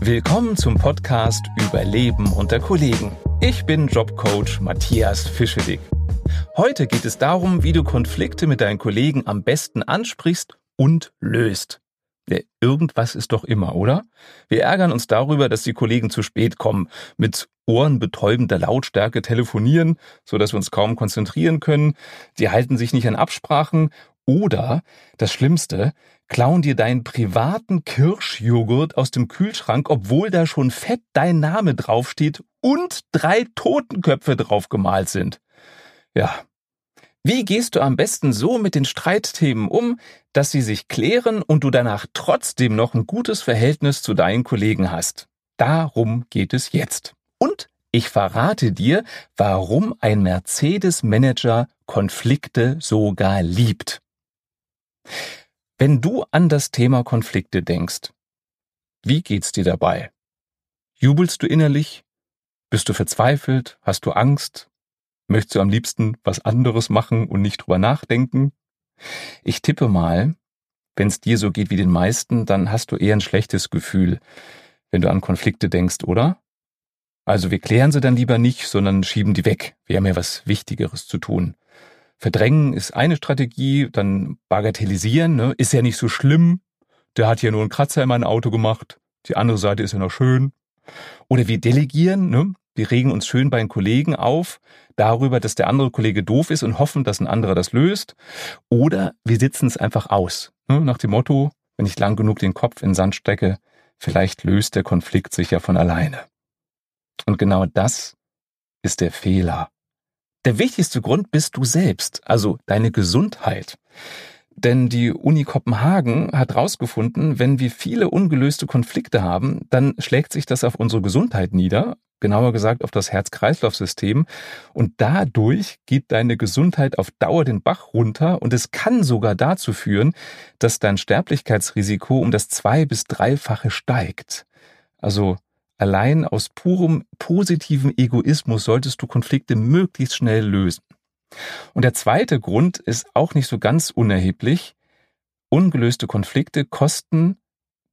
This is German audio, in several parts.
Willkommen zum Podcast Überleben unter Kollegen. Ich bin Jobcoach Matthias Fischedick. Heute geht es darum, wie du Konflikte mit deinen Kollegen am besten ansprichst und löst. Ja, irgendwas ist doch immer, oder? Wir ärgern uns darüber, dass die Kollegen zu spät kommen, mit ohrenbetäubender Lautstärke telefonieren, so dass wir uns kaum konzentrieren können. Die halten sich nicht an Absprachen oder, das Schlimmste, klauen dir deinen privaten Kirschjoghurt aus dem Kühlschrank, obwohl da schon fett dein Name draufsteht und drei Totenköpfe drauf gemalt sind. Ja. Wie gehst du am besten so mit den Streitthemen um, dass sie sich klären und du danach trotzdem noch ein gutes Verhältnis zu deinen Kollegen hast? Darum geht es jetzt. Und ich verrate dir, warum ein Mercedes-Manager Konflikte sogar liebt. Wenn du an das Thema Konflikte denkst, wie geht's dir dabei? Jubelst du innerlich? Bist du verzweifelt? Hast du Angst? Möchtest du am liebsten was anderes machen und nicht drüber nachdenken? Ich tippe mal, wenn es dir so geht wie den meisten, dann hast du eher ein schlechtes Gefühl, wenn du an Konflikte denkst, oder? Also wir klären sie dann lieber nicht, sondern schieben die weg. Wir haben ja was Wichtigeres zu tun. Verdrängen ist eine Strategie, dann bagatellisieren, ne? ist ja nicht so schlimm. Der hat ja nur einen Kratzer in mein Auto gemacht. Die andere Seite ist ja noch schön. Oder wir delegieren, ne? Wir regen uns schön bei den Kollegen auf darüber, dass der andere Kollege doof ist und hoffen, dass ein anderer das löst. Oder wir sitzen es einfach aus. Ne? Nach dem Motto, wenn ich lang genug den Kopf in Sand stecke, vielleicht löst der Konflikt sich ja von alleine. Und genau das ist der Fehler. Der wichtigste Grund bist du selbst, also deine Gesundheit. Denn die Uni Kopenhagen hat herausgefunden, wenn wir viele ungelöste Konflikte haben, dann schlägt sich das auf unsere Gesundheit nieder, genauer gesagt auf das Herz-Kreislauf-System. Und dadurch geht deine Gesundheit auf Dauer den Bach runter und es kann sogar dazu führen, dass dein Sterblichkeitsrisiko um das zwei- bis dreifache steigt. Also Allein aus purem positiven Egoismus solltest du Konflikte möglichst schnell lösen. Und der zweite Grund ist auch nicht so ganz unerheblich. Ungelöste Konflikte kosten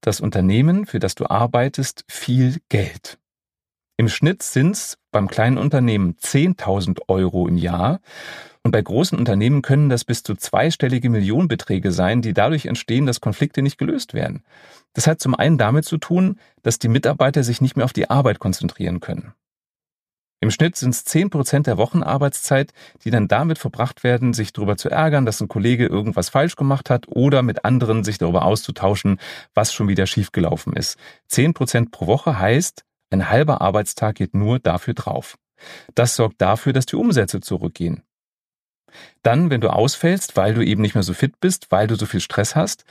das Unternehmen, für das du arbeitest, viel Geld. Im Schnitt sind es beim kleinen Unternehmen 10.000 Euro im Jahr und bei großen Unternehmen können das bis zu zweistellige Millionenbeträge sein, die dadurch entstehen, dass Konflikte nicht gelöst werden. Das hat zum einen damit zu tun, dass die Mitarbeiter sich nicht mehr auf die Arbeit konzentrieren können. Im Schnitt sind es zehn Prozent der Wochenarbeitszeit, die dann damit verbracht werden, sich darüber zu ärgern, dass ein Kollege irgendwas falsch gemacht hat oder mit anderen sich darüber auszutauschen, was schon wieder schiefgelaufen ist. Zehn Prozent pro Woche heißt, ein halber Arbeitstag geht nur dafür drauf. Das sorgt dafür, dass die Umsätze zurückgehen. Dann, wenn du ausfällst, weil du eben nicht mehr so fit bist, weil du so viel Stress hast,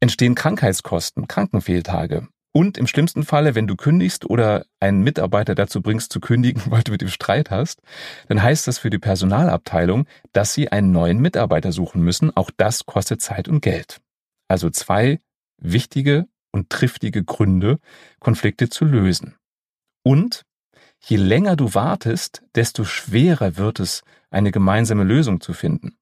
entstehen Krankheitskosten, Krankenfehltage. Und im schlimmsten Falle, wenn du kündigst oder einen Mitarbeiter dazu bringst zu kündigen, weil du mit ihm Streit hast, dann heißt das für die Personalabteilung, dass sie einen neuen Mitarbeiter suchen müssen. Auch das kostet Zeit und Geld. Also zwei wichtige und triftige Gründe, Konflikte zu lösen. Und je länger du wartest, desto schwerer wird es, eine gemeinsame Lösung zu finden.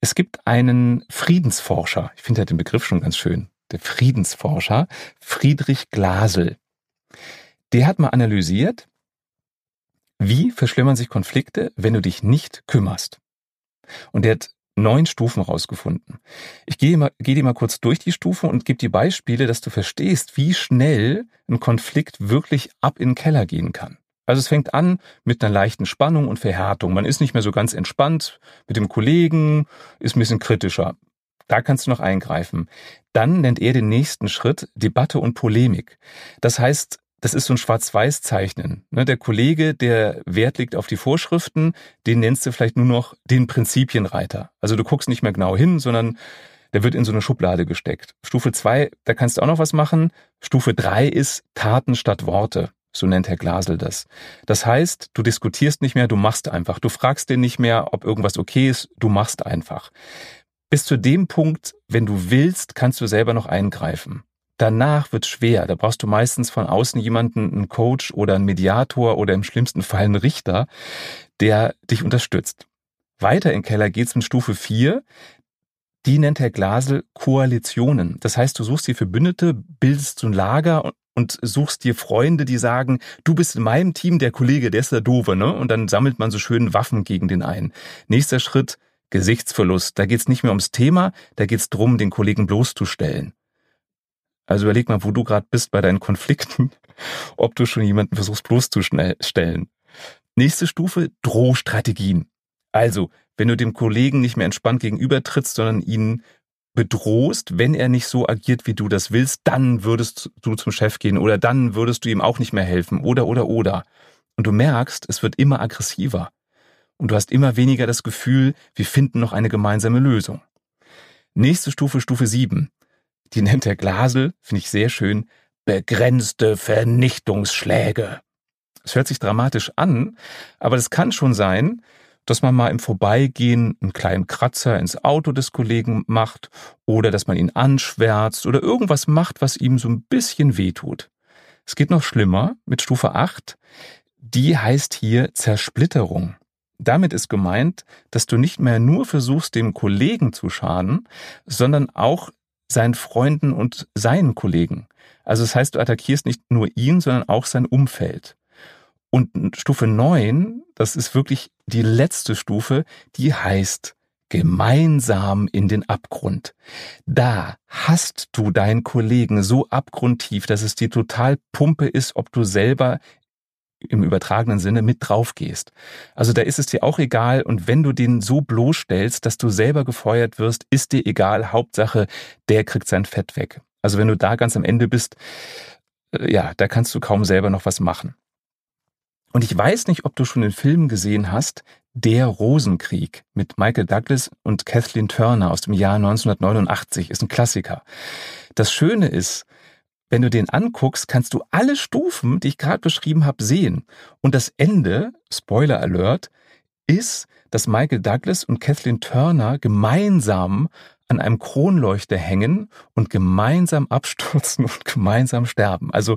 Es gibt einen Friedensforscher, ich finde ja den Begriff schon ganz schön, der Friedensforscher, Friedrich Glasel. Der hat mal analysiert, wie verschlimmern sich Konflikte, wenn du dich nicht kümmerst. Und der hat neun Stufen rausgefunden. Ich gehe, mal, gehe dir mal kurz durch die Stufen und gebe dir Beispiele, dass du verstehst, wie schnell ein Konflikt wirklich ab in den Keller gehen kann. Also es fängt an mit einer leichten Spannung und Verhärtung. Man ist nicht mehr so ganz entspannt mit dem Kollegen, ist ein bisschen kritischer. Da kannst du noch eingreifen. Dann nennt er den nächsten Schritt Debatte und Polemik. Das heißt, das ist so ein Schwarz-Weiß-Zeichnen. Ne, der Kollege, der Wert liegt auf die Vorschriften, den nennst du vielleicht nur noch den Prinzipienreiter. Also du guckst nicht mehr genau hin, sondern der wird in so eine Schublade gesteckt. Stufe zwei, da kannst du auch noch was machen. Stufe drei ist Taten statt Worte. So nennt Herr Glasel das. Das heißt, du diskutierst nicht mehr, du machst einfach. Du fragst den nicht mehr, ob irgendwas okay ist, du machst einfach. Bis zu dem Punkt, wenn du willst, kannst du selber noch eingreifen. Danach wird schwer. Da brauchst du meistens von außen jemanden, einen Coach oder einen Mediator oder im schlimmsten Fall einen Richter, der dich unterstützt. Weiter in Keller geht's mit Stufe 4. Die nennt Herr Glasel Koalitionen. Das heißt, du suchst dir Verbündete, bildest so ein Lager und suchst dir Freunde, die sagen, du bist in meinem Team der Kollege, der ist der Doofe, ne? Und dann sammelt man so schön Waffen gegen den einen. Nächster Schritt, Gesichtsverlust. Da geht's nicht mehr ums Thema, da geht's drum, den Kollegen bloßzustellen. Also überleg mal, wo du gerade bist bei deinen Konflikten, ob du schon jemanden versuchst bloßzustellen. Nächste Stufe, Drohstrategien. Also, wenn du dem Kollegen nicht mehr entspannt gegenübertrittst, sondern ihn bedrohst, wenn er nicht so agiert, wie du das willst, dann würdest du zum Chef gehen oder dann würdest du ihm auch nicht mehr helfen oder oder oder. Und du merkst, es wird immer aggressiver. Und du hast immer weniger das Gefühl, wir finden noch eine gemeinsame Lösung. Nächste Stufe, Stufe 7. Die nennt der Glasel, finde ich sehr schön, begrenzte Vernichtungsschläge. Es hört sich dramatisch an, aber es kann schon sein, dass man mal im Vorbeigehen einen kleinen Kratzer ins Auto des Kollegen macht oder dass man ihn anschwärzt oder irgendwas macht, was ihm so ein bisschen wehtut. Es geht noch schlimmer mit Stufe 8. Die heißt hier Zersplitterung. Damit ist gemeint, dass du nicht mehr nur versuchst, dem Kollegen zu schaden, sondern auch seinen Freunden und seinen Kollegen. Also das heißt, du attackierst nicht nur ihn, sondern auch sein Umfeld. Und Stufe 9, das ist wirklich die letzte Stufe, die heißt gemeinsam in den Abgrund. Da hast du deinen Kollegen so abgrundtief, dass es dir total Pumpe ist, ob du selber im übertragenen Sinne mit drauf gehst. Also da ist es dir auch egal und wenn du den so bloßstellst, dass du selber gefeuert wirst, ist dir egal. Hauptsache, der kriegt sein Fett weg. Also wenn du da ganz am Ende bist, äh, ja, da kannst du kaum selber noch was machen. Und ich weiß nicht, ob du schon den Film gesehen hast, Der Rosenkrieg mit Michael Douglas und Kathleen Turner aus dem Jahr 1989 ist ein Klassiker. Das Schöne ist, wenn du den anguckst, kannst du alle Stufen, die ich gerade beschrieben habe, sehen. Und das Ende, Spoiler Alert, ist, dass Michael Douglas und Kathleen Turner gemeinsam an einem Kronleuchter hängen und gemeinsam abstürzen und gemeinsam sterben. Also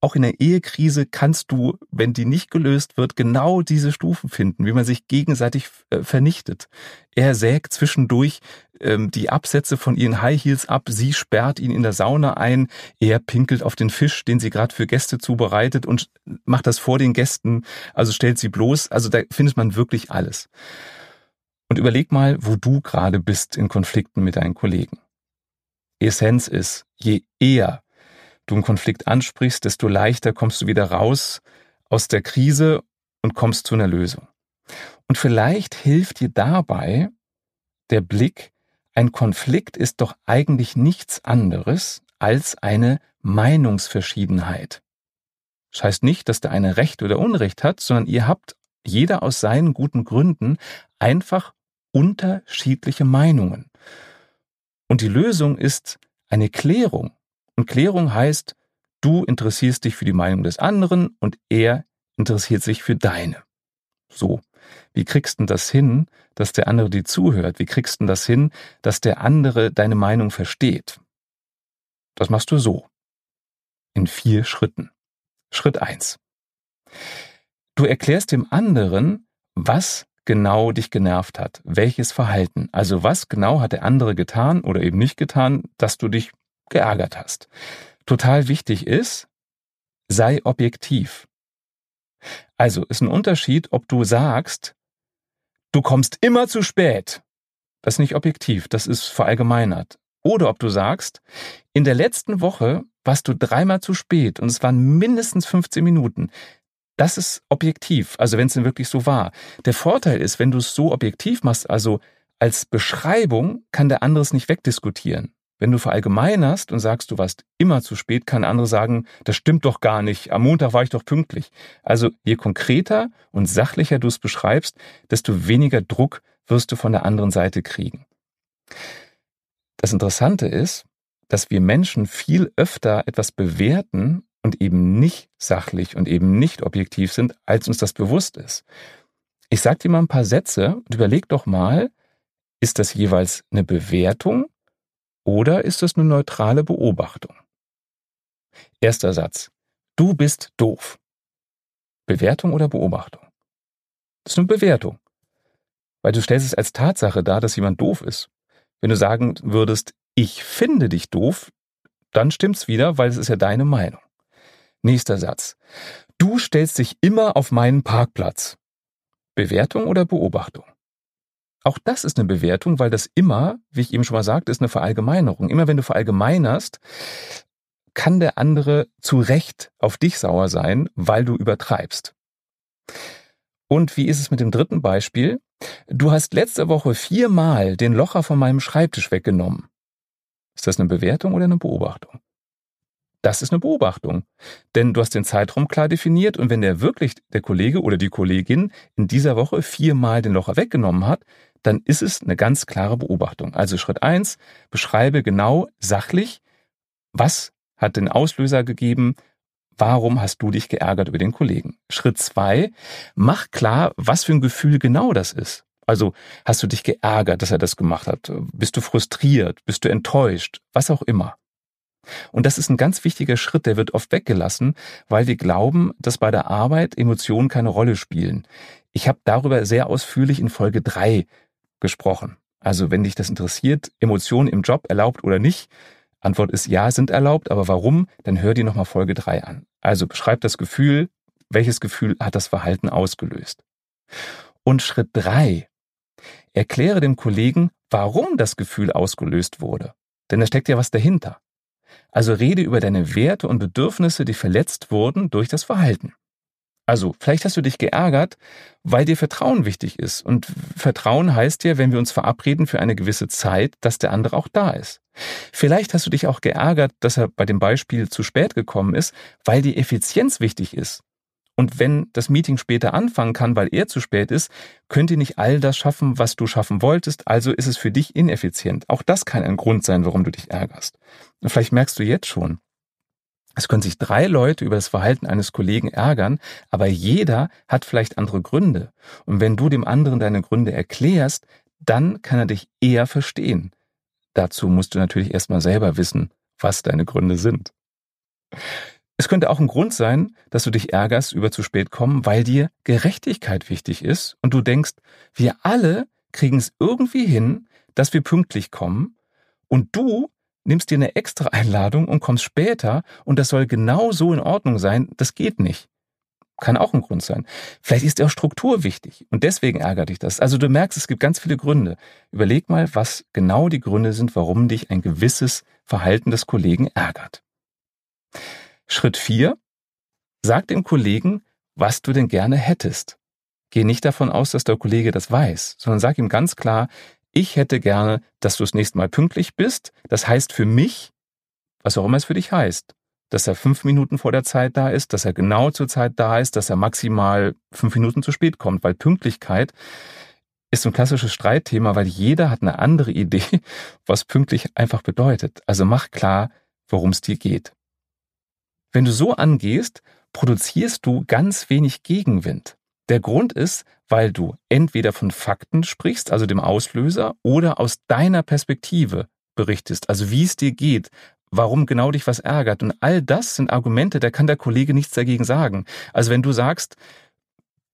auch in der Ehekrise kannst du, wenn die nicht gelöst wird, genau diese Stufen finden, wie man sich gegenseitig äh, vernichtet. Er sägt zwischendurch ähm, die Absätze von ihren High Heels ab, sie sperrt ihn in der Sauna ein, er pinkelt auf den Fisch, den sie gerade für Gäste zubereitet und macht das vor den Gästen, also stellt sie bloß, also da findet man wirklich alles. Und überleg mal, wo du gerade bist in Konflikten mit deinen Kollegen. Essenz ist, je eher du einen Konflikt ansprichst, desto leichter kommst du wieder raus aus der Krise und kommst zu einer Lösung. Und vielleicht hilft dir dabei der Blick, ein Konflikt ist doch eigentlich nichts anderes als eine Meinungsverschiedenheit. Das heißt nicht, dass der eine Recht oder Unrecht hat, sondern ihr habt jeder aus seinen guten Gründen einfach unterschiedliche Meinungen. Und die Lösung ist eine Klärung und Klärung heißt, du interessierst dich für die Meinung des anderen und er interessiert sich für deine. So. Wie kriegst du das hin, dass der andere dir zuhört? Wie kriegst du das hin, dass der andere deine Meinung versteht? Das machst du so. In vier Schritten. Schritt eins: Du erklärst dem anderen, was genau dich genervt hat, welches Verhalten. Also was genau hat der andere getan oder eben nicht getan, dass du dich geärgert hast. Total wichtig ist, sei objektiv. Also ist ein Unterschied, ob du sagst, du kommst immer zu spät. Das ist nicht objektiv, das ist verallgemeinert. Oder ob du sagst, in der letzten Woche warst du dreimal zu spät und es waren mindestens 15 Minuten. Das ist objektiv, also wenn es denn wirklich so war. Der Vorteil ist, wenn du es so objektiv machst, also als Beschreibung, kann der andere es nicht wegdiskutieren. Wenn du verallgemeinerst und sagst, du warst immer zu spät, kann andere sagen, das stimmt doch gar nicht, am Montag war ich doch pünktlich. Also je konkreter und sachlicher du es beschreibst, desto weniger Druck wirst du von der anderen Seite kriegen. Das Interessante ist, dass wir Menschen viel öfter etwas bewerten und eben nicht sachlich und eben nicht objektiv sind, als uns das bewusst ist. Ich sage dir mal ein paar Sätze und überleg doch mal, ist das jeweils eine Bewertung oder ist es eine neutrale Beobachtung? Erster Satz. Du bist doof. Bewertung oder Beobachtung? Das ist eine Bewertung. Weil du stellst es als Tatsache dar, dass jemand doof ist. Wenn du sagen würdest, ich finde dich doof, dann stimmt's wieder, weil es ist ja deine Meinung. Nächster Satz. Du stellst dich immer auf meinen Parkplatz. Bewertung oder Beobachtung? Auch das ist eine Bewertung, weil das immer, wie ich eben schon mal sagte, ist eine Verallgemeinerung. Immer wenn du verallgemeinerst, kann der andere zu Recht auf dich sauer sein, weil du übertreibst. Und wie ist es mit dem dritten Beispiel? Du hast letzte Woche viermal den Locher von meinem Schreibtisch weggenommen. Ist das eine Bewertung oder eine Beobachtung? Das ist eine Beobachtung. Denn du hast den Zeitraum klar definiert und wenn der wirklich, der Kollege oder die Kollegin, in dieser Woche viermal den Locher weggenommen hat, dann ist es eine ganz klare Beobachtung. Also Schritt eins: beschreibe genau sachlich, was hat den Auslöser gegeben, warum hast du dich geärgert über den Kollegen. Schritt zwei: mach klar, was für ein Gefühl genau das ist. Also hast du dich geärgert, dass er das gemacht hat? Bist du frustriert? Bist du enttäuscht? Was auch immer. Und das ist ein ganz wichtiger Schritt, der wird oft weggelassen, weil wir glauben, dass bei der Arbeit Emotionen keine Rolle spielen. Ich habe darüber sehr ausführlich in Folge drei gesprochen. Also wenn dich das interessiert, Emotionen im Job erlaubt oder nicht, Antwort ist ja, sind erlaubt, aber warum? Dann hör dir nochmal Folge 3 an. Also beschreib das Gefühl, welches Gefühl hat das Verhalten ausgelöst. Und Schritt 3. Erkläre dem Kollegen, warum das Gefühl ausgelöst wurde. Denn da steckt ja was dahinter. Also rede über deine Werte und Bedürfnisse, die verletzt wurden durch das Verhalten. Also, vielleicht hast du dich geärgert, weil dir Vertrauen wichtig ist. Und Vertrauen heißt ja, wenn wir uns verabreden für eine gewisse Zeit, dass der andere auch da ist. Vielleicht hast du dich auch geärgert, dass er bei dem Beispiel zu spät gekommen ist, weil die Effizienz wichtig ist. Und wenn das Meeting später anfangen kann, weil er zu spät ist, könnt ihr nicht all das schaffen, was du schaffen wolltest, also ist es für dich ineffizient. Auch das kann ein Grund sein, warum du dich ärgerst. Und vielleicht merkst du jetzt schon, es können sich drei Leute über das Verhalten eines Kollegen ärgern, aber jeder hat vielleicht andere Gründe. Und wenn du dem anderen deine Gründe erklärst, dann kann er dich eher verstehen. Dazu musst du natürlich erstmal selber wissen, was deine Gründe sind. Es könnte auch ein Grund sein, dass du dich ärgerst über zu spät kommen, weil dir Gerechtigkeit wichtig ist und du denkst, wir alle kriegen es irgendwie hin, dass wir pünktlich kommen und du nimmst dir eine extra Einladung und kommst später und das soll genau so in Ordnung sein, das geht nicht. Kann auch ein Grund sein. Vielleicht ist dir auch Struktur wichtig und deswegen ärgert dich das. Also du merkst, es gibt ganz viele Gründe. Überleg mal, was genau die Gründe sind, warum dich ein gewisses Verhalten des Kollegen ärgert. Schritt vier: Sag dem Kollegen, was du denn gerne hättest. Geh nicht davon aus, dass der Kollege das weiß, sondern sag ihm ganz klar, ich hätte gerne, dass du das nächste Mal pünktlich bist. Das heißt für mich, was auch immer es für dich heißt, dass er fünf Minuten vor der Zeit da ist, dass er genau zur Zeit da ist, dass er maximal fünf Minuten zu spät kommt, weil Pünktlichkeit ist ein klassisches Streitthema, weil jeder hat eine andere Idee, was pünktlich einfach bedeutet. Also mach klar, worum es dir geht. Wenn du so angehst, produzierst du ganz wenig Gegenwind. Der Grund ist, weil du entweder von Fakten sprichst, also dem Auslöser, oder aus deiner Perspektive berichtest, also wie es dir geht, warum genau dich was ärgert. Und all das sind Argumente, da kann der Kollege nichts dagegen sagen. Also wenn du sagst,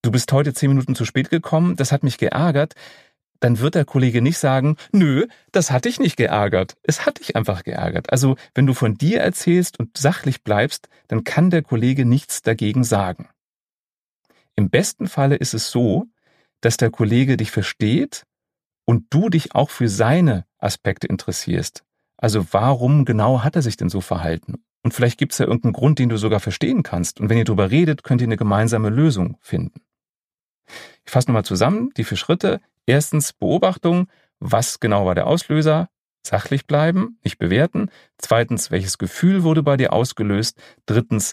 du bist heute zehn Minuten zu spät gekommen, das hat mich geärgert, dann wird der Kollege nicht sagen, nö, das hat dich nicht geärgert. Es hat dich einfach geärgert. Also wenn du von dir erzählst und sachlich bleibst, dann kann der Kollege nichts dagegen sagen. Im besten Falle ist es so, dass der Kollege dich versteht und du dich auch für seine Aspekte interessierst. Also warum genau hat er sich denn so verhalten? Und vielleicht gibt es ja irgendeinen Grund, den du sogar verstehen kannst. Und wenn ihr darüber redet, könnt ihr eine gemeinsame Lösung finden. Ich fasse nochmal zusammen die vier Schritte. Erstens Beobachtung. Was genau war der Auslöser? Sachlich bleiben, nicht bewerten. Zweitens, welches Gefühl wurde bei dir ausgelöst? Drittens,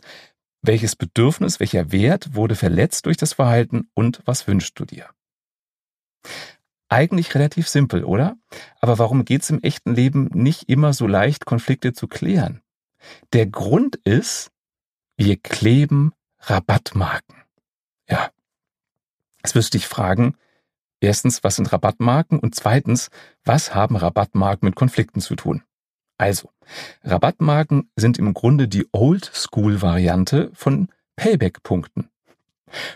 welches Bedürfnis, welcher Wert wurde verletzt durch das Verhalten und was wünschst du dir? Eigentlich relativ simpel, oder? Aber warum geht es im echten Leben nicht immer so leicht, Konflikte zu klären? Der Grund ist, wir kleben Rabattmarken. Ja. Jetzt wirst du dich fragen, erstens, was sind Rabattmarken? Und zweitens, was haben Rabattmarken mit Konflikten zu tun? Also, Rabattmarken sind im Grunde die Old-School-Variante von Payback-Punkten.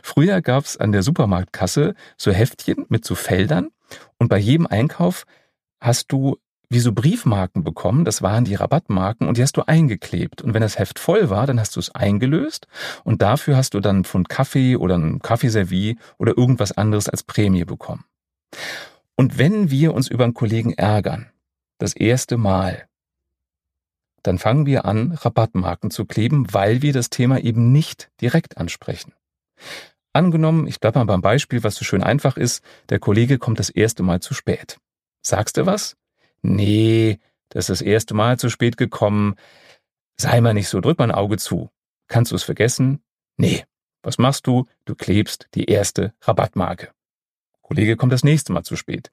Früher gab's an der Supermarktkasse so Heftchen mit so Feldern und bei jedem Einkauf hast du wie so Briefmarken bekommen, das waren die Rabattmarken und die hast du eingeklebt. Und wenn das Heft voll war, dann hast du es eingelöst und dafür hast du dann einen Pfund Kaffee oder ein Kaffeeservie oder irgendwas anderes als Prämie bekommen. Und wenn wir uns über einen Kollegen ärgern, das erste Mal, dann fangen wir an, Rabattmarken zu kleben, weil wir das Thema eben nicht direkt ansprechen. Angenommen, ich bleibe mal beim Beispiel, was so schön einfach ist, der Kollege kommt das erste Mal zu spät. Sagst du was? Nee, das ist das erste Mal zu spät gekommen. Sei mal nicht so, drück mal ein Auge zu. Kannst du es vergessen? Nee. Was machst du? Du klebst die erste Rabattmarke. Kollege kommt das nächste Mal zu spät.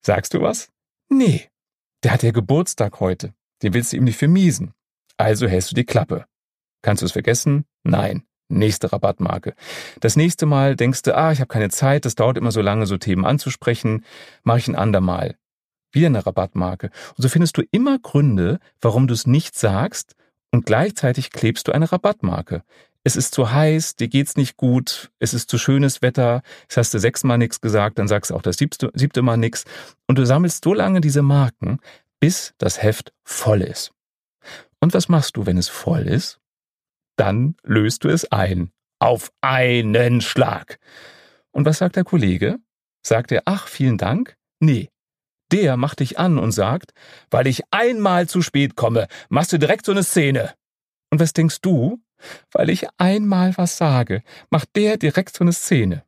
Sagst du was? Nee. Der hat ja Geburtstag heute. Den willst du ihm nicht vermiesen. Also hältst du die Klappe. Kannst du es vergessen? Nein. Nächste Rabattmarke. Das nächste Mal denkst du, ah, ich habe keine Zeit, das dauert immer so lange, so Themen anzusprechen, mache ich ein andermal. Wieder eine Rabattmarke. Und so findest du immer Gründe, warum du es nicht sagst und gleichzeitig klebst du eine Rabattmarke. Es ist zu heiß, dir geht's nicht gut, es ist zu schönes Wetter, jetzt hast du sechsmal nichts gesagt, dann sagst du auch das siebte, siebte Mal nichts. Und du sammelst so lange diese Marken, bis das Heft voll ist. Und was machst du, wenn es voll ist? dann löst du es ein. Auf einen Schlag. Und was sagt der Kollege? Sagt er, ach, vielen Dank? Nee. Der macht dich an und sagt, weil ich einmal zu spät komme, machst du direkt so eine Szene. Und was denkst du? Weil ich einmal was sage, macht der direkt so eine Szene.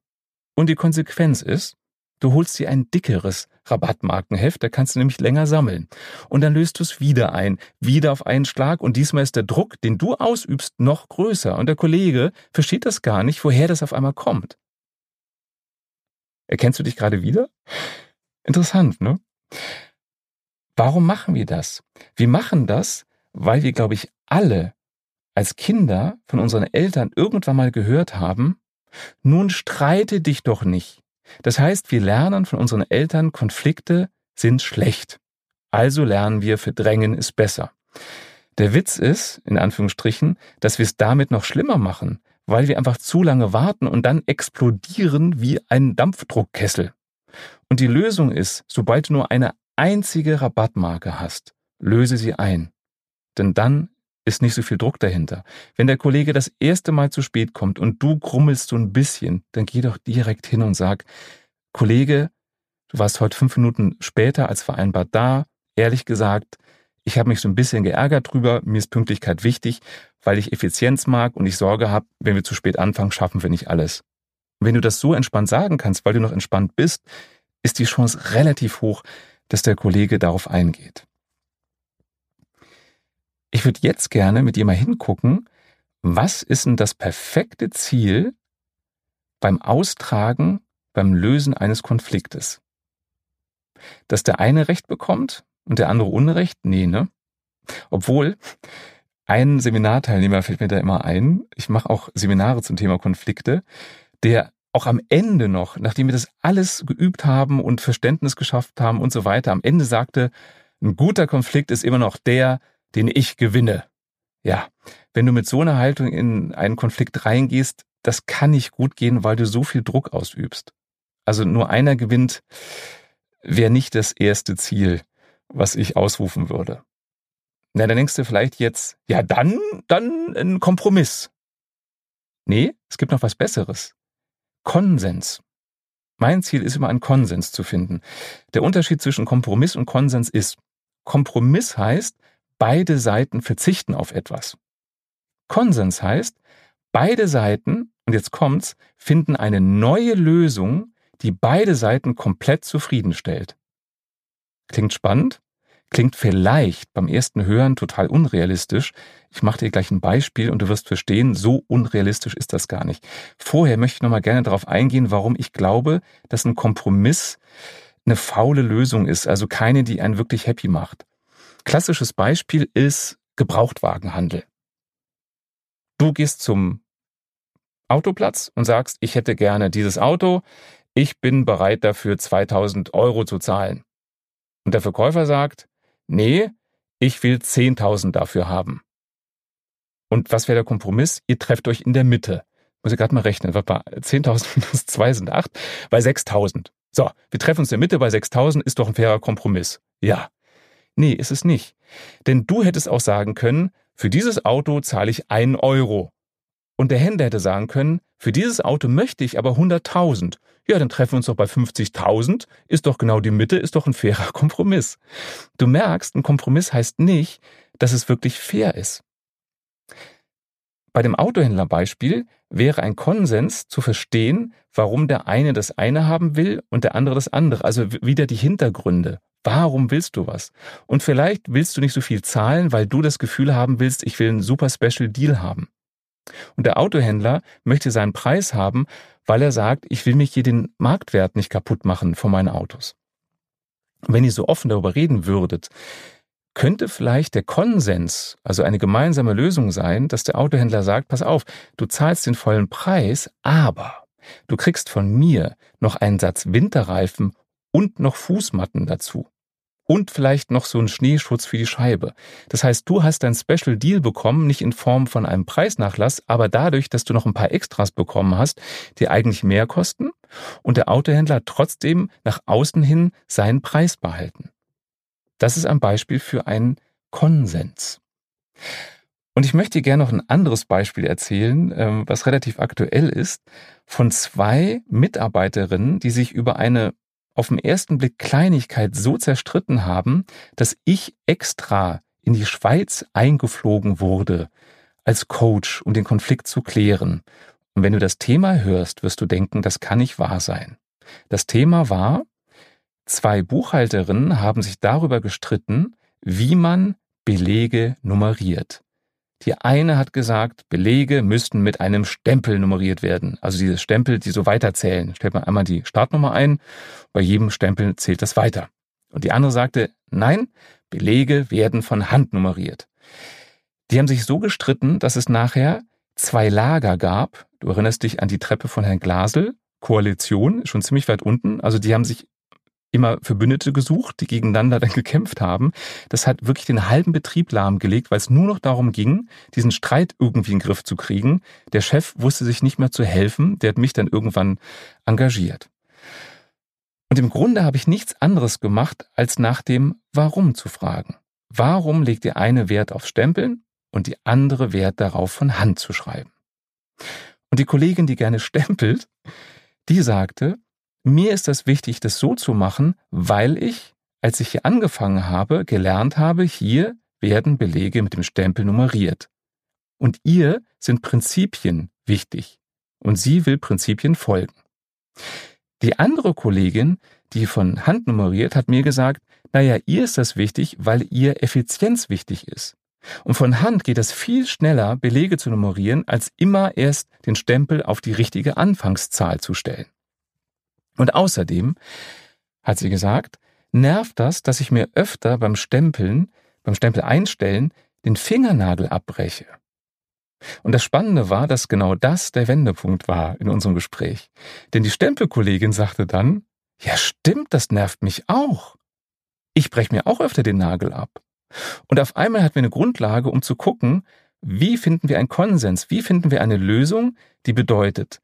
Und die Konsequenz ist, Du holst dir ein dickeres Rabattmarkenheft, da kannst du nämlich länger sammeln. Und dann löst du es wieder ein, wieder auf einen Schlag und diesmal ist der Druck, den du ausübst, noch größer. Und der Kollege versteht das gar nicht, woher das auf einmal kommt. Erkennst du dich gerade wieder? Interessant, ne? Warum machen wir das? Wir machen das, weil wir, glaube ich, alle als Kinder von unseren Eltern irgendwann mal gehört haben, nun streite dich doch nicht. Das heißt, wir lernen von unseren Eltern, Konflikte sind schlecht. Also lernen wir, verdrängen ist besser. Der Witz ist, in Anführungsstrichen, dass wir es damit noch schlimmer machen, weil wir einfach zu lange warten und dann explodieren wie ein Dampfdruckkessel. Und die Lösung ist, sobald du nur eine einzige Rabattmarke hast, löse sie ein. Denn dann ist nicht so viel Druck dahinter. Wenn der Kollege das erste Mal zu spät kommt und du grummelst so ein bisschen, dann geh doch direkt hin und sag, Kollege, du warst heute fünf Minuten später als vereinbart da. Ehrlich gesagt, ich habe mich so ein bisschen geärgert drüber. Mir ist Pünktlichkeit wichtig, weil ich Effizienz mag und ich Sorge habe, wenn wir zu spät anfangen, schaffen wir nicht alles. Und wenn du das so entspannt sagen kannst, weil du noch entspannt bist, ist die Chance relativ hoch, dass der Kollege darauf eingeht. Ich würde jetzt gerne mit dir mal hingucken, was ist denn das perfekte Ziel beim Austragen, beim Lösen eines Konfliktes? Dass der eine Recht bekommt und der andere Unrecht? Nee, ne? Obwohl, ein Seminarteilnehmer fällt mir da immer ein, ich mache auch Seminare zum Thema Konflikte, der auch am Ende noch, nachdem wir das alles geübt haben und Verständnis geschafft haben und so weiter, am Ende sagte, ein guter Konflikt ist immer noch der, den ich gewinne. Ja, wenn du mit so einer Haltung in einen Konflikt reingehst, das kann nicht gut gehen, weil du so viel Druck ausübst. Also nur einer gewinnt, wäre nicht das erste Ziel, was ich ausrufen würde. Na, dann denkst du vielleicht jetzt, ja, dann, dann ein Kompromiss. Nee, es gibt noch was Besseres. Konsens. Mein Ziel ist immer, einen Konsens zu finden. Der Unterschied zwischen Kompromiss und Konsens ist, Kompromiss heißt, beide Seiten verzichten auf etwas. Konsens heißt, beide Seiten, und jetzt kommt's, finden eine neue Lösung, die beide Seiten komplett zufriedenstellt. Klingt spannend? Klingt vielleicht beim ersten Hören total unrealistisch. Ich mache dir gleich ein Beispiel und du wirst verstehen, so unrealistisch ist das gar nicht. Vorher möchte ich nochmal gerne darauf eingehen, warum ich glaube, dass ein Kompromiss eine faule Lösung ist, also keine, die einen wirklich happy macht. Klassisches Beispiel ist Gebrauchtwagenhandel. Du gehst zum Autoplatz und sagst, ich hätte gerne dieses Auto, ich bin bereit dafür 2000 Euro zu zahlen. Und der Verkäufer sagt, nee, ich will 10.000 dafür haben. Und was wäre der Kompromiss? Ihr trefft euch in der Mitte. Muss ich gerade mal rechnen. 10.000 minus 2 sind 8, bei 6.000. So, wir treffen uns in der Mitte bei 6.000, ist doch ein fairer Kompromiss. Ja. Nee, ist es nicht. Denn du hättest auch sagen können, für dieses Auto zahle ich einen Euro. Und der Händler hätte sagen können, für dieses Auto möchte ich aber 100.000. Ja, dann treffen wir uns doch bei 50.000. Ist doch genau die Mitte, ist doch ein fairer Kompromiss. Du merkst, ein Kompromiss heißt nicht, dass es wirklich fair ist. Bei dem Autohändlerbeispiel wäre ein Konsens zu verstehen, warum der eine das eine haben will und der andere das andere. Also wieder die Hintergründe. Warum willst du was? Und vielleicht willst du nicht so viel zahlen, weil du das Gefühl haben willst, ich will einen super Special Deal haben. Und der Autohändler möchte seinen Preis haben, weil er sagt, ich will mich hier den Marktwert nicht kaputt machen von meinen Autos. wenn ihr so offen darüber reden würdet, könnte vielleicht der Konsens, also eine gemeinsame Lösung sein, dass der Autohändler sagt, pass auf, du zahlst den vollen Preis, aber du kriegst von mir noch einen Satz Winterreifen und noch Fußmatten dazu und vielleicht noch so einen Schneeschutz für die Scheibe. Das heißt, du hast dein Special Deal bekommen, nicht in Form von einem Preisnachlass, aber dadurch, dass du noch ein paar Extras bekommen hast, die eigentlich mehr kosten und der Autohändler trotzdem nach außen hin seinen Preis behalten. Das ist ein Beispiel für einen Konsens. Und ich möchte dir gerne noch ein anderes Beispiel erzählen, ähm, was relativ aktuell ist, von zwei Mitarbeiterinnen, die sich über eine auf den ersten Blick Kleinigkeit so zerstritten haben, dass ich extra in die Schweiz eingeflogen wurde als Coach, um den Konflikt zu klären. Und wenn du das Thema hörst, wirst du denken, das kann nicht wahr sein. Das Thema war, zwei Buchhalterinnen haben sich darüber gestritten, wie man Belege nummeriert. Die eine hat gesagt, Belege müssten mit einem Stempel nummeriert werden. Also diese Stempel, die so weiterzählen. Stellt man einmal die Startnummer ein, bei jedem Stempel zählt das weiter. Und die andere sagte, nein, Belege werden von Hand nummeriert. Die haben sich so gestritten, dass es nachher zwei Lager gab. Du erinnerst dich an die Treppe von Herrn Glasel, Koalition, schon ziemlich weit unten. Also die haben sich immer Verbündete gesucht, die gegeneinander dann gekämpft haben. Das hat wirklich den halben Betrieb lahmgelegt, weil es nur noch darum ging, diesen Streit irgendwie in den Griff zu kriegen. Der Chef wusste sich nicht mehr zu helfen, der hat mich dann irgendwann engagiert. Und im Grunde habe ich nichts anderes gemacht, als nach dem Warum zu fragen. Warum legt der eine Wert auf Stempeln und die andere Wert darauf, von Hand zu schreiben? Und die Kollegin, die gerne stempelt, die sagte, mir ist das wichtig, das so zu machen, weil ich, als ich hier angefangen habe, gelernt habe, hier werden Belege mit dem Stempel nummeriert. Und ihr sind Prinzipien wichtig. Und sie will Prinzipien folgen. Die andere Kollegin, die von Hand nummeriert, hat mir gesagt, naja, ihr ist das wichtig, weil ihr Effizienz wichtig ist. Und von Hand geht es viel schneller, Belege zu nummerieren, als immer erst den Stempel auf die richtige Anfangszahl zu stellen. Und außerdem, hat sie gesagt, nervt das, dass ich mir öfter beim Stempeln, beim Stempel einstellen, den Fingernagel abbreche. Und das Spannende war, dass genau das der Wendepunkt war in unserem Gespräch. Denn die Stempelkollegin sagte dann, ja stimmt, das nervt mich auch. Ich breche mir auch öfter den Nagel ab. Und auf einmal hatten wir eine Grundlage, um zu gucken, wie finden wir einen Konsens, wie finden wir eine Lösung, die bedeutet,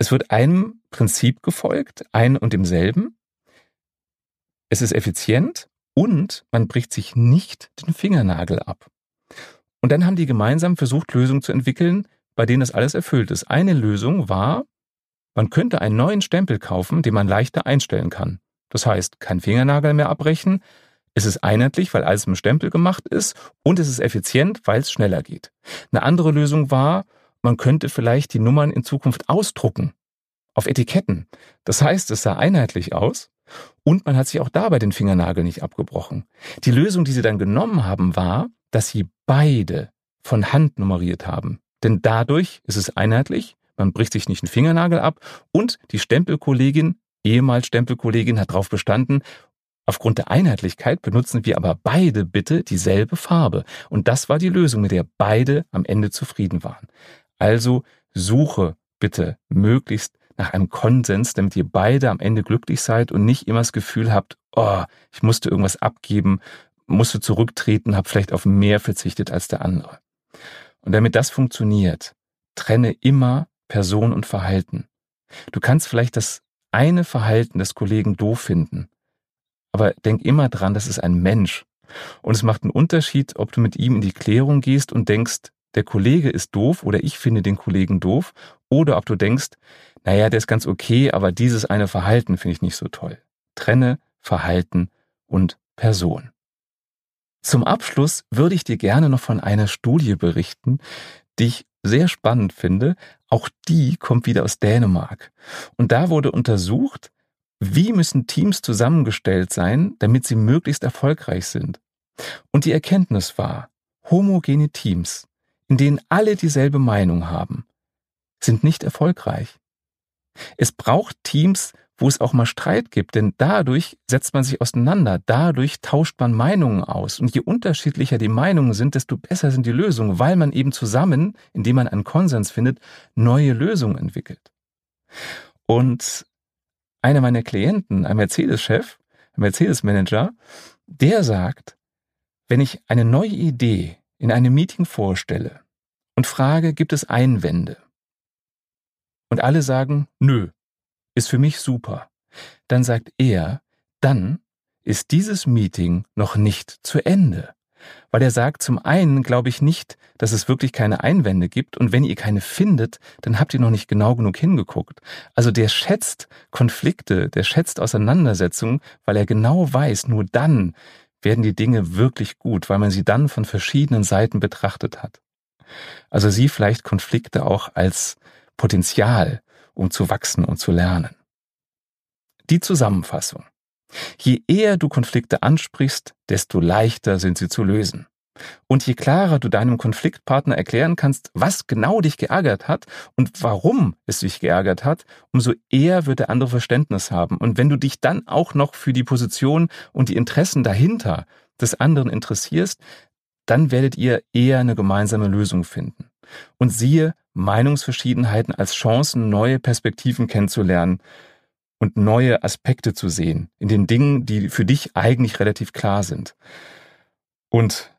es wird einem Prinzip gefolgt, ein und demselben. Es ist effizient und man bricht sich nicht den Fingernagel ab. Und dann haben die gemeinsam versucht, Lösungen zu entwickeln, bei denen das alles erfüllt ist. Eine Lösung war, man könnte einen neuen Stempel kaufen, den man leichter einstellen kann. Das heißt, kein Fingernagel mehr abbrechen, es ist einheitlich, weil alles mit Stempel gemacht ist und es ist effizient, weil es schneller geht. Eine andere Lösung war, man könnte vielleicht die Nummern in Zukunft ausdrucken auf Etiketten. Das heißt, es sah einheitlich aus und man hat sich auch dabei den Fingernagel nicht abgebrochen. Die Lösung, die sie dann genommen haben, war, dass sie beide von Hand nummeriert haben. Denn dadurch ist es einheitlich, man bricht sich nicht den Fingernagel ab und die Stempelkollegin, ehemals Stempelkollegin, hat darauf bestanden, Aufgrund der Einheitlichkeit benutzen wir aber beide bitte dieselbe Farbe. Und das war die Lösung, mit der beide am Ende zufrieden waren. Also suche bitte möglichst nach einem Konsens, damit ihr beide am Ende glücklich seid und nicht immer das Gefühl habt, oh, ich musste irgendwas abgeben, musste zurücktreten, habe vielleicht auf mehr verzichtet als der andere. Und damit das funktioniert, trenne immer Person und Verhalten. Du kannst vielleicht das eine Verhalten des Kollegen doof finden, aber denk immer dran, das ist ein Mensch Und es macht einen Unterschied, ob du mit ihm in die Klärung gehst und denkst, der Kollege ist doof oder ich finde den Kollegen doof, oder ob du denkst, naja, der ist ganz okay, aber dieses eine Verhalten finde ich nicht so toll. Trenne Verhalten und Person. Zum Abschluss würde ich dir gerne noch von einer Studie berichten, die ich sehr spannend finde. Auch die kommt wieder aus Dänemark. Und da wurde untersucht, wie müssen Teams zusammengestellt sein, damit sie möglichst erfolgreich sind. Und die Erkenntnis war, homogene Teams, in denen alle dieselbe Meinung haben, sind nicht erfolgreich. Es braucht Teams, wo es auch mal Streit gibt, denn dadurch setzt man sich auseinander, dadurch tauscht man Meinungen aus. Und je unterschiedlicher die Meinungen sind, desto besser sind die Lösungen, weil man eben zusammen, indem man einen Konsens findet, neue Lösungen entwickelt. Und einer meiner Klienten, ein Mercedes-Chef, ein Mercedes-Manager, der sagt, wenn ich eine neue Idee in einem Meeting vorstelle und frage, gibt es Einwände? Und alle sagen, nö, ist für mich super. Dann sagt er, dann ist dieses Meeting noch nicht zu Ende. Weil er sagt, zum einen glaube ich nicht, dass es wirklich keine Einwände gibt und wenn ihr keine findet, dann habt ihr noch nicht genau genug hingeguckt. Also der schätzt Konflikte, der schätzt Auseinandersetzungen, weil er genau weiß, nur dann werden die Dinge wirklich gut, weil man sie dann von verschiedenen Seiten betrachtet hat. Also sieh vielleicht Konflikte auch als Potenzial, um zu wachsen und zu lernen. Die Zusammenfassung. Je eher du Konflikte ansprichst, desto leichter sind sie zu lösen. Und je klarer du deinem Konfliktpartner erklären kannst, was genau dich geärgert hat und warum es dich geärgert hat, umso eher wird der andere Verständnis haben. Und wenn du dich dann auch noch für die Position und die Interessen dahinter des anderen interessierst, dann werdet ihr eher eine gemeinsame Lösung finden. Und siehe Meinungsverschiedenheiten als Chancen, neue Perspektiven kennenzulernen und neue Aspekte zu sehen in den Dingen, die für dich eigentlich relativ klar sind. Und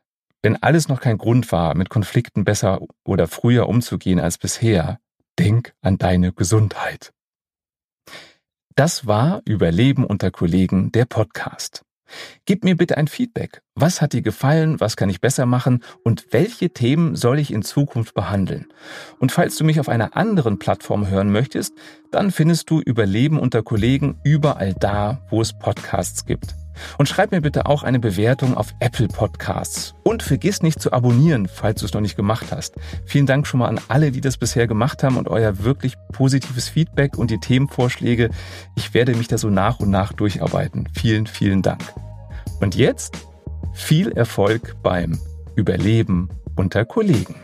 wenn alles noch kein Grund war, mit Konflikten besser oder früher umzugehen als bisher, denk an deine Gesundheit. Das war Überleben unter Kollegen, der Podcast. Gib mir bitte ein Feedback. Was hat dir gefallen? Was kann ich besser machen? Und welche Themen soll ich in Zukunft behandeln? Und falls du mich auf einer anderen Plattform hören möchtest, dann findest du Überleben unter Kollegen überall da, wo es Podcasts gibt. Und schreib mir bitte auch eine Bewertung auf Apple Podcasts. Und vergiss nicht zu abonnieren, falls du es noch nicht gemacht hast. Vielen Dank schon mal an alle, die das bisher gemacht haben und euer wirklich positives Feedback und die Themenvorschläge. Ich werde mich da so nach und nach durcharbeiten. Vielen, vielen Dank. Und jetzt viel Erfolg beim Überleben unter Kollegen.